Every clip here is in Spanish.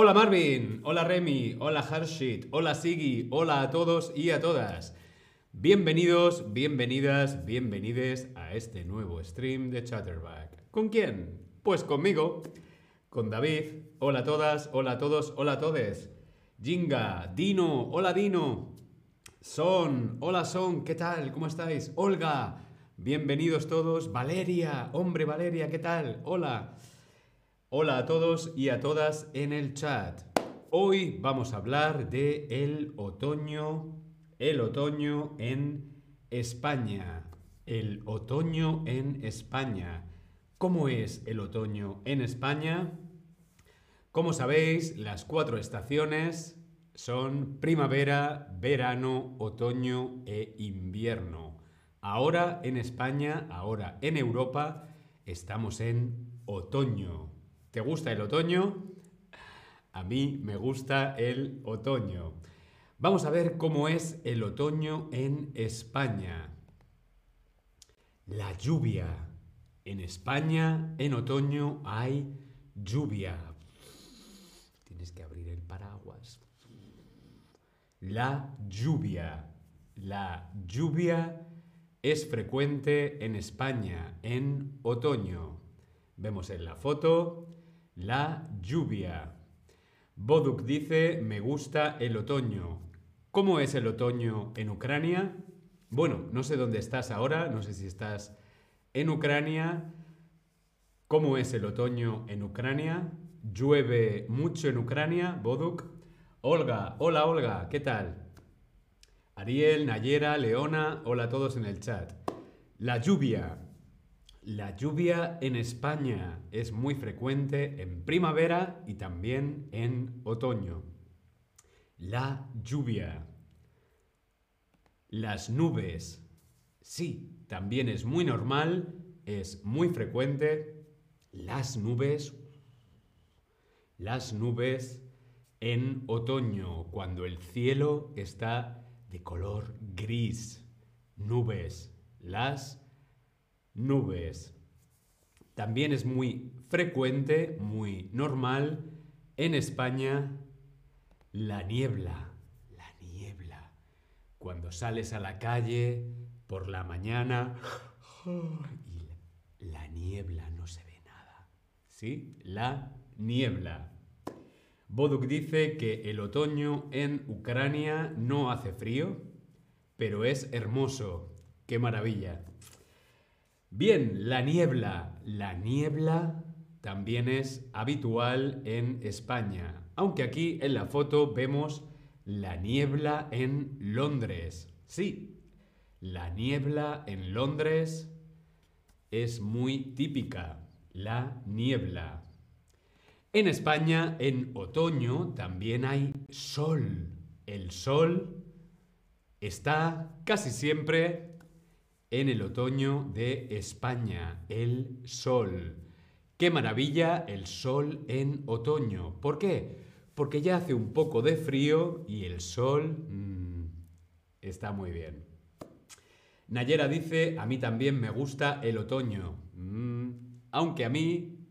Hola Marvin, hola Remy, hola Harshit, hola Sigi, hola a todos y a todas. Bienvenidos, bienvenidas, bienvenides a este nuevo stream de Chatterback. ¿Con quién? Pues conmigo, con David. Hola a todas, hola a todos, hola a todes. Jinga, Dino, hola Dino. Son, hola Son, ¿qué tal? ¿Cómo estáis? Olga, bienvenidos todos. Valeria, hombre Valeria, ¿qué tal? Hola. Hola a todos y a todas en el chat. Hoy vamos a hablar de el otoño, el otoño en España. El otoño en España. ¿Cómo es el otoño en España? Como sabéis, las cuatro estaciones son primavera, verano, otoño e invierno. Ahora en España, ahora en Europa, estamos en otoño. ¿Te gusta el otoño? A mí me gusta el otoño. Vamos a ver cómo es el otoño en España. La lluvia. En España, en otoño, hay lluvia. Tienes que abrir el paraguas. La lluvia. La lluvia es frecuente en España en otoño. Vemos en la foto la lluvia. Boduk dice, me gusta el otoño. ¿Cómo es el otoño en Ucrania? Bueno, no sé dónde estás ahora, no sé si estás en Ucrania. ¿Cómo es el otoño en Ucrania? ¿Llueve mucho en Ucrania, Boduk? Olga, hola Olga, ¿qué tal? Ariel, Nayera, Leona, hola a todos en el chat. La lluvia. La lluvia en España es muy frecuente en primavera y también en otoño. La lluvia. Las nubes. Sí, también es muy normal, es muy frecuente. Las nubes. Las nubes en otoño, cuando el cielo está de color gris. Nubes. Las nubes. También es muy frecuente, muy normal en España la niebla. La niebla. Cuando sales a la calle por la mañana y la niebla no se ve nada. ¿Sí? La niebla. Boduk dice que el otoño en Ucrania no hace frío, pero es hermoso. ¡Qué maravilla! Bien, la niebla. La niebla también es habitual en España, aunque aquí en la foto vemos la niebla en Londres. Sí, la niebla en Londres es muy típica, la niebla. En España, en otoño, también hay sol. El sol está casi siempre en el otoño de España, el sol. Qué maravilla el sol en otoño. ¿Por qué? Porque ya hace un poco de frío y el sol mmm, está muy bien. Nayera dice, a mí también me gusta el otoño, mm, aunque a mí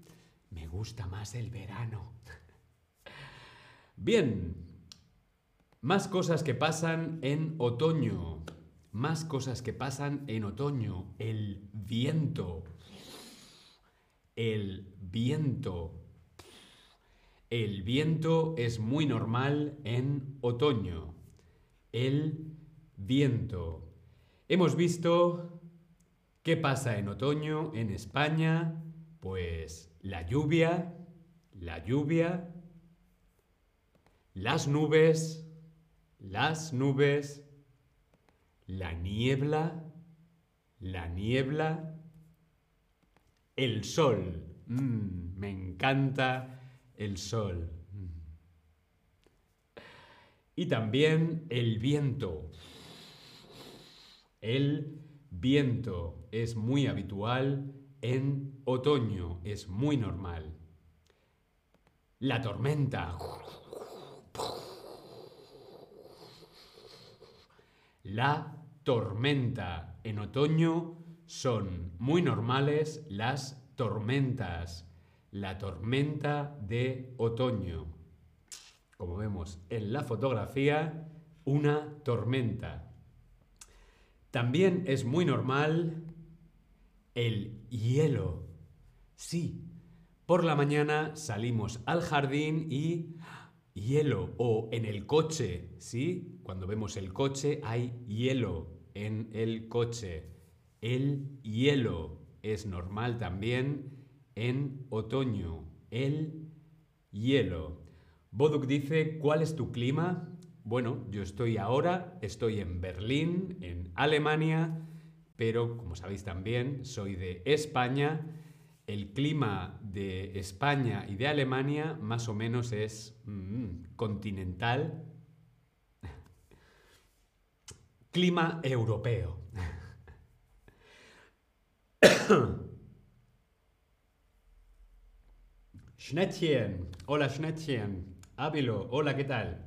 me gusta más el verano. Bien, más cosas que pasan en otoño más cosas que pasan en otoño. El viento. El viento. El viento es muy normal en otoño. El viento. Hemos visto qué pasa en otoño en España. Pues la lluvia, la lluvia, las nubes, las nubes, la niebla, la niebla, el sol. Mm, me encanta el sol. Mm. Y también el viento. El viento es muy habitual en otoño, es muy normal. La tormenta. La tormenta. En otoño son muy normales las tormentas. La tormenta de otoño. como vemos en la fotografía, una tormenta. También es muy normal el hielo. Sí, por la mañana salimos al jardín y hielo o en el coche, ¿sí? Cuando vemos el coche hay hielo en el coche. El hielo es normal también en otoño. El hielo. Boduk dice, ¿cuál es tu clima? Bueno, yo estoy ahora, estoy en Berlín, en Alemania, pero como sabéis también, soy de España. El clima de España y de Alemania más o menos es mm, continental. Clima europeo. Schnettchen, hola Schnettchen. Ávilo, hola, ¿qué tal?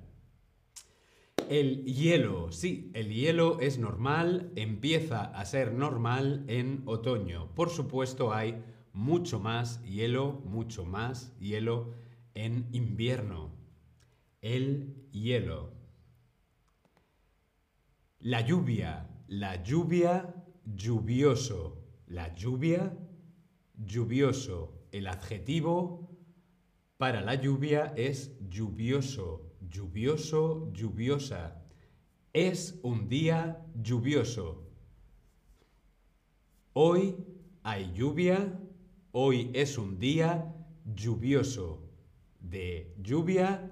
El hielo, sí, el hielo es normal, empieza a ser normal en otoño. Por supuesto hay mucho más hielo, mucho más hielo en invierno. El hielo. La lluvia, la lluvia, lluvioso. La lluvia, lluvioso. El adjetivo para la lluvia es lluvioso, lluvioso, lluviosa. Es un día lluvioso. Hoy hay lluvia, hoy es un día lluvioso. De lluvia,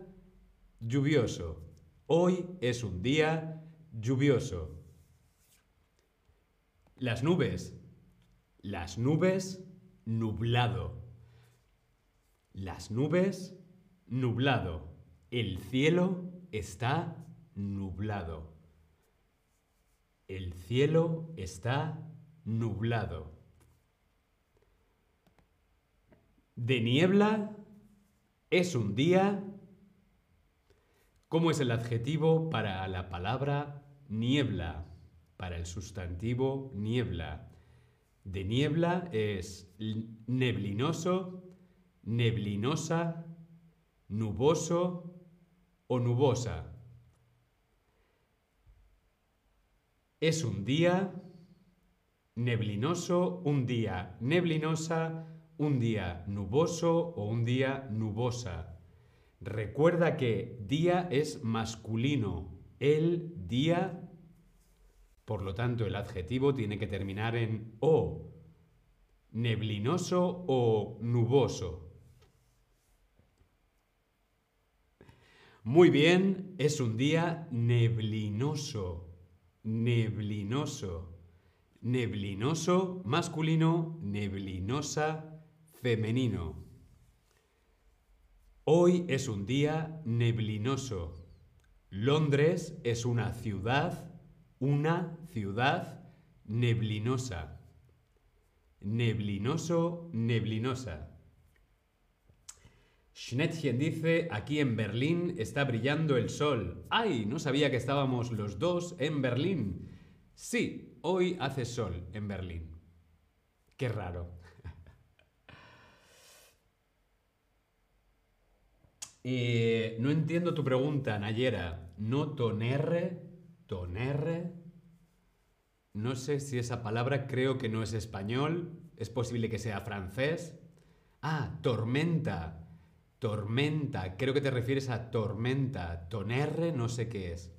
lluvioso. Hoy es un día lluvioso. Las nubes. Las nubes, nublado. Las nubes, nublado. El cielo está nublado. El cielo está nublado. De niebla es un día. ¿Cómo es el adjetivo para la palabra niebla? Para el sustantivo niebla. De niebla es neblinoso, neblinosa, nuboso o nubosa. Es un día neblinoso, un día neblinosa, un día nuboso o un día nubosa. Recuerda que día es masculino. El día, por lo tanto, el adjetivo tiene que terminar en o. Neblinoso o nuboso. Muy bien, es un día neblinoso, neblinoso, neblinoso masculino, neblinosa femenino. Hoy es un día neblinoso. Londres es una ciudad, una ciudad neblinosa. Neblinoso, neblinosa. Schnettchen dice, aquí en Berlín está brillando el sol. ¡Ay! No sabía que estábamos los dos en Berlín. Sí, hoy hace sol en Berlín. Qué raro. Eh, no entiendo tu pregunta, Nayera. ¿No tonerre? ¿Tonerre? No sé si esa palabra creo que no es español. Es posible que sea francés. Ah, tormenta. Tormenta, creo que te refieres a tormenta. Tonerre, no sé qué es.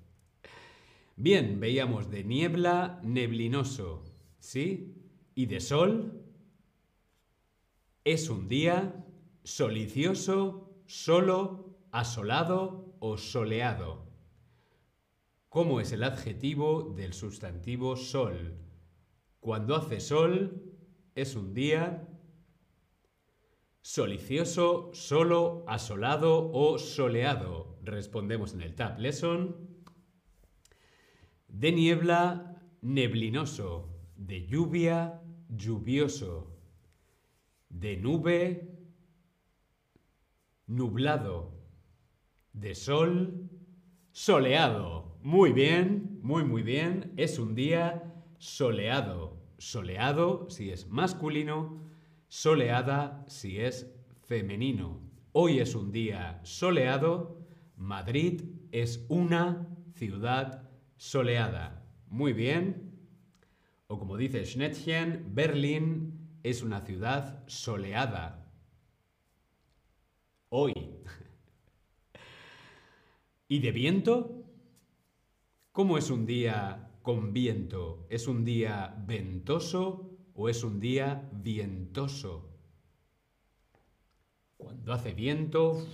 Bien, veíamos de niebla, neblinoso, ¿sí? Y de sol. Es un día solicioso, solo, asolado o soleado. ¿Cómo es el adjetivo del sustantivo sol? Cuando hace sol, es un día Solicioso, solo, asolado o soleado. Respondemos en el Tab Lesson. De niebla, neblinoso. De lluvia, lluvioso. De nube, nublado. De sol, soleado. Muy bien, muy muy bien. Es un día soleado. Soleado si es masculino soleada si es femenino. Hoy es un día soleado, Madrid es una ciudad soleada. Muy bien. O como dice Schnettchen, Berlín es una ciudad soleada. Hoy. ¿Y de viento? ¿Cómo es un día con viento? ¿Es un día ventoso o es un día vientoso? Cuando hace viento,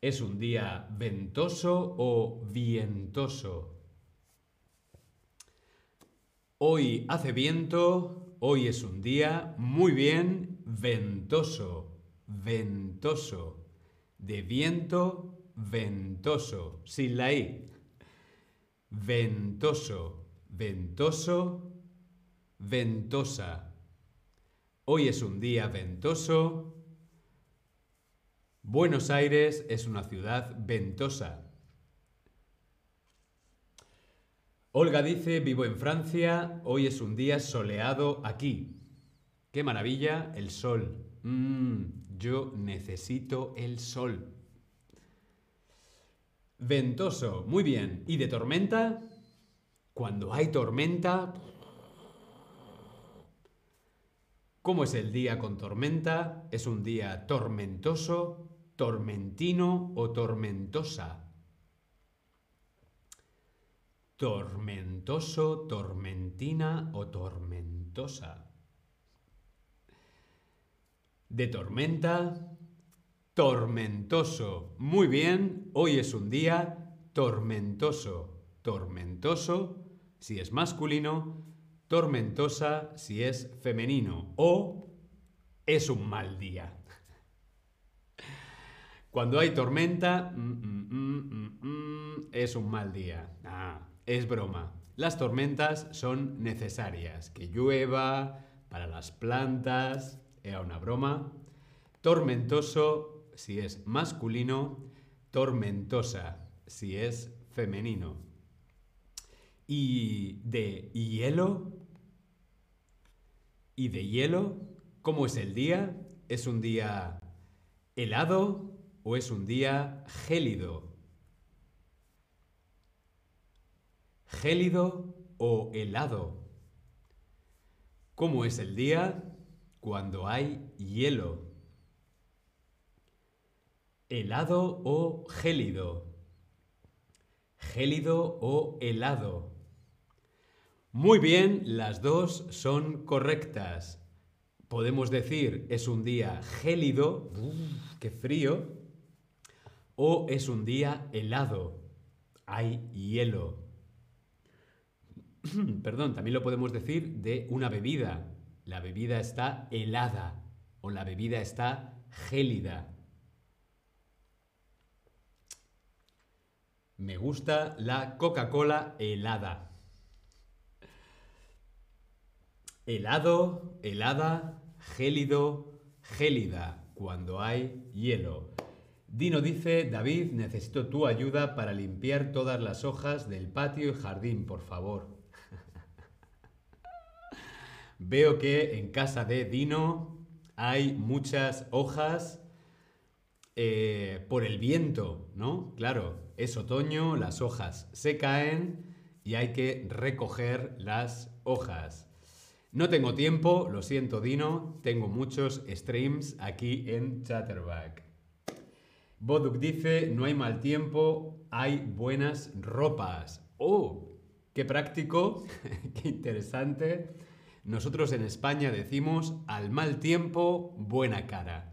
¿es un día ventoso o vientoso? Hoy hace viento, hoy es un día muy bien ventoso, ventoso, de viento ventoso, sin la i. Ventoso, ventoso, ventosa. Hoy es un día ventoso. Buenos Aires es una ciudad ventosa. Olga dice, vivo en Francia, hoy es un día soleado aquí. Qué maravilla, el sol. Mm, yo necesito el sol. Ventoso, muy bien. ¿Y de tormenta? Cuando hay tormenta... ¿Cómo es el día con tormenta? ¿Es un día tormentoso, tormentino o tormentosa? tormentoso, tormentina o tormentosa. De tormenta, tormentoso. Muy bien, hoy es un día tormentoso. Tormentoso si es masculino, tormentosa si es femenino o es un mal día. Cuando hay tormenta, mm, mm, mm, es un mal día. Ah, es broma. Las tormentas son necesarias. Que llueva para las plantas, era una broma. Tormentoso si es masculino, tormentosa si es femenino. Y de hielo, y de hielo, ¿cómo es el día? ¿Es un día helado o es un día gélido? gélido o helado. ¿Cómo es el día cuando hay hielo? ¿Helado o gélido? ¿Gélido o helado? Muy bien, las dos son correctas. Podemos decir es un día gélido, qué frío, o es un día helado, hay hielo. perdón, también lo podemos decir de una bebida. La bebida está helada o la bebida está gélida. Me gusta la Coca-Cola helada. Helado, helada, gélido, gélida, cuando hay hielo. Dino dice, David, necesito tu ayuda para limpiar todas las hojas del patio y jardín, por favor. Veo que en casa de Dino hay muchas hojas eh, por el viento, ¿no? Claro, es otoño, las hojas se caen y hay que recoger las hojas. No tengo tiempo, lo siento Dino, tengo muchos streams aquí en Chatterback. Boduk dice, no hay mal tiempo, hay buenas ropas. ¡Oh! ¡Qué práctico! ¡Qué interesante! Nosotros en España decimos al mal tiempo, buena cara.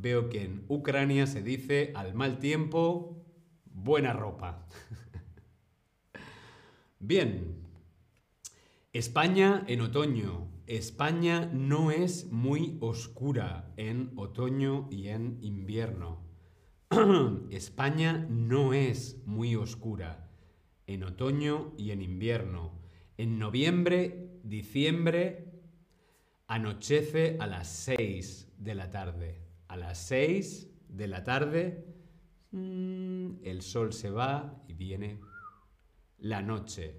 Veo que en Ucrania se dice al mal tiempo, buena ropa. Bien. España en otoño. España no es muy oscura en otoño y en invierno. España no es muy oscura en otoño y en invierno. En noviembre diciembre anochece a las 6 de la tarde. A las 6 de la tarde mm, el sol se va y viene la noche.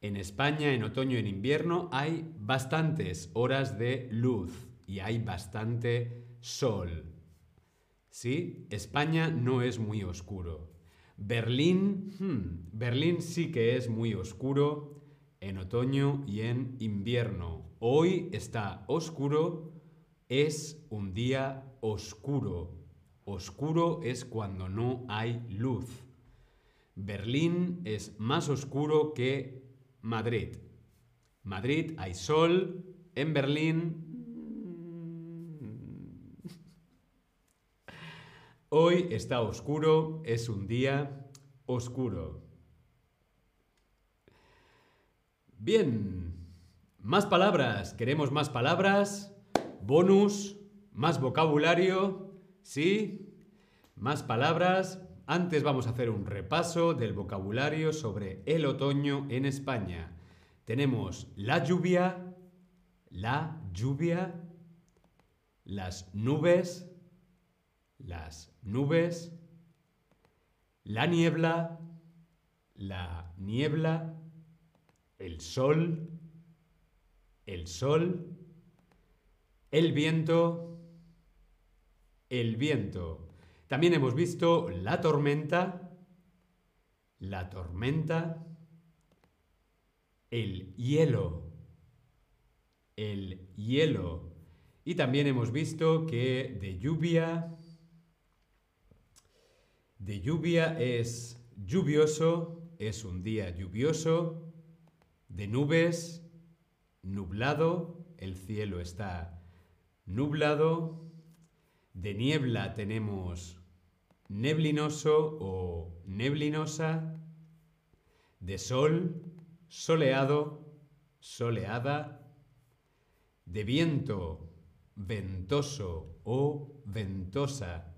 En España, en otoño y en invierno, hay bastantes horas de luz y hay bastante sol. ¿Sí? España no es muy oscuro. Berlín, hmm, Berlín sí que es muy oscuro en otoño y en invierno. Hoy está oscuro, es un día oscuro. Oscuro es cuando no hay luz. Berlín es más oscuro que Madrid. Madrid hay sol, en Berlín... Hoy está oscuro, es un día oscuro. Bien, más palabras, queremos más palabras, bonus, más vocabulario, ¿sí? Más palabras. Antes vamos a hacer un repaso del vocabulario sobre el otoño en España. Tenemos la lluvia, la lluvia, las nubes, las nubes, la niebla, la niebla, el sol, el sol, el viento, el viento. También hemos visto la tormenta, la tormenta, el hielo, el hielo. Y también hemos visto que de lluvia, de lluvia es lluvioso, es un día lluvioso, de nubes, nublado, el cielo está nublado, de niebla tenemos neblinoso o neblinosa, de sol, soleado, soleada, de viento, ventoso o ventosa,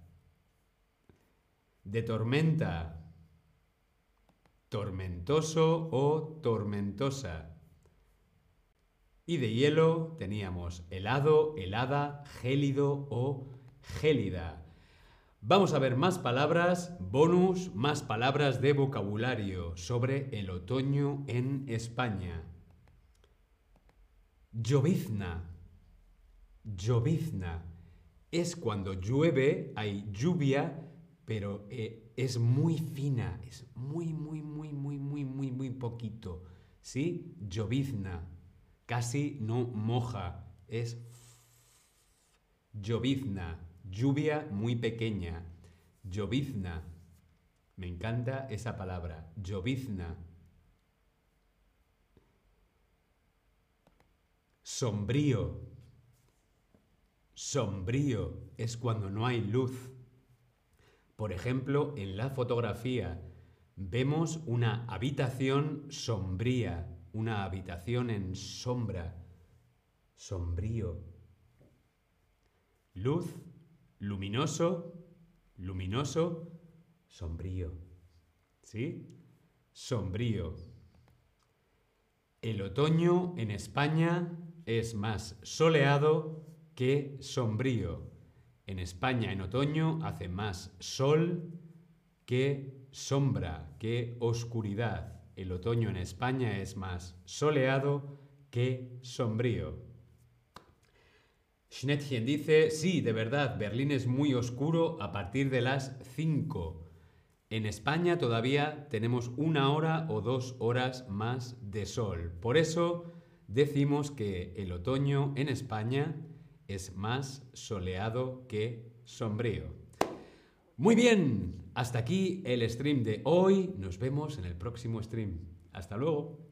de tormenta, tormentoso o tormentosa. Y de hielo teníamos helado, helada, gélido o gélida. Vamos a ver más palabras, bonus, más palabras de vocabulario sobre el otoño en España. Llovizna. Llovizna. Es cuando llueve, hay lluvia, pero eh, es muy fina, es muy, muy, muy, muy, muy, muy, muy poquito. ¿Sí? Llovizna. Casi no moja, es llovizna. Lluvia muy pequeña. Llovizna. Me encanta esa palabra. Llovizna. Sombrío. Sombrío es cuando no hay luz. Por ejemplo, en la fotografía vemos una habitación sombría, una habitación en sombra. Sombrío. Luz luminoso, luminoso, sombrío. ¿Sí? Sombrío. El otoño en España es más soleado que sombrío. En España en otoño hace más sol que sombra, que oscuridad. El otoño en España es más soleado que sombrío. Schnettchen dice, sí, de verdad, Berlín es muy oscuro a partir de las 5. En España todavía tenemos una hora o dos horas más de sol. Por eso decimos que el otoño en España es más soleado que sombrío. Muy bien, hasta aquí el stream de hoy. Nos vemos en el próximo stream. Hasta luego.